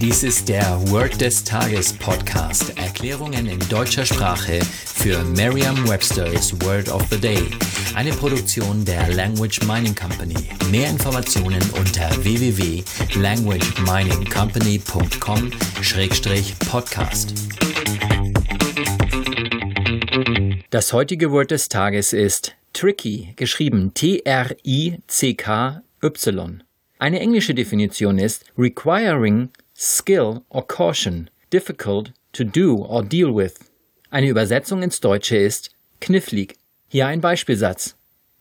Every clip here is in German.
Dies ist der Word des Tages Podcast. Erklärungen in deutscher Sprache für Merriam-Webster's Word of the Day. Eine Produktion der Language Mining Company. Mehr Informationen unter www.languageminingcompany.com-podcast. Das heutige Wort des Tages ist tricky, geschrieben T-R-I-C-K-Y. Eine englische Definition ist requiring skill or caution, difficult to do or deal with. Eine Übersetzung ins Deutsche ist knifflig. Hier ein Beispielsatz.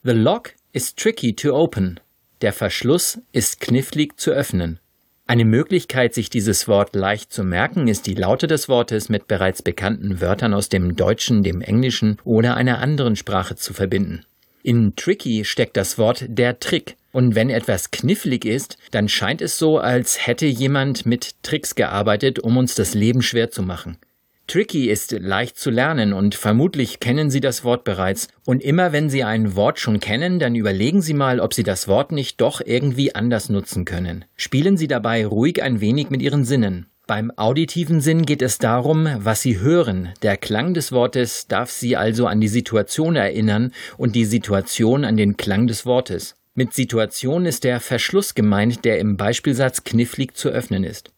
The lock is tricky to open. Der Verschluss ist knifflig zu öffnen. Eine Möglichkeit, sich dieses Wort leicht zu merken, ist die Laute des Wortes mit bereits bekannten Wörtern aus dem Deutschen, dem Englischen oder einer anderen Sprache zu verbinden. In tricky steckt das Wort der Trick. Und wenn etwas knifflig ist, dann scheint es so, als hätte jemand mit Tricks gearbeitet, um uns das Leben schwer zu machen. Tricky ist leicht zu lernen und vermutlich kennen Sie das Wort bereits. Und immer wenn Sie ein Wort schon kennen, dann überlegen Sie mal, ob Sie das Wort nicht doch irgendwie anders nutzen können. Spielen Sie dabei ruhig ein wenig mit Ihren Sinnen. Beim auditiven Sinn geht es darum, was Sie hören. Der Klang des Wortes darf Sie also an die Situation erinnern und die Situation an den Klang des Wortes. Mit Situation ist der Verschluss gemeint, der im Beispielsatz knifflig zu öffnen ist.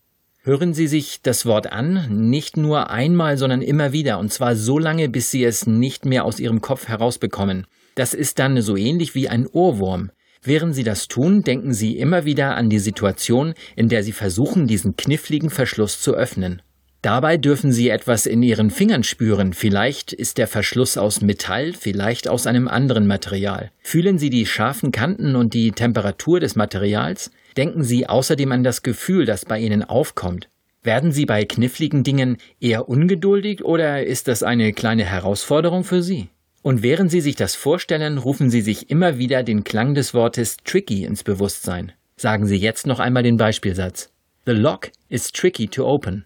Hören Sie sich das Wort an, nicht nur einmal, sondern immer wieder, und zwar so lange, bis Sie es nicht mehr aus Ihrem Kopf herausbekommen. Das ist dann so ähnlich wie ein Ohrwurm. Während Sie das tun, denken Sie immer wieder an die Situation, in der Sie versuchen, diesen kniffligen Verschluss zu öffnen. Dabei dürfen Sie etwas in Ihren Fingern spüren. Vielleicht ist der Verschluss aus Metall, vielleicht aus einem anderen Material. Fühlen Sie die scharfen Kanten und die Temperatur des Materials? Denken Sie außerdem an das Gefühl, das bei Ihnen aufkommt. Werden Sie bei kniffligen Dingen eher ungeduldig oder ist das eine kleine Herausforderung für Sie? Und während Sie sich das vorstellen, rufen Sie sich immer wieder den Klang des Wortes tricky ins Bewusstsein. Sagen Sie jetzt noch einmal den Beispielsatz. The lock is tricky to open.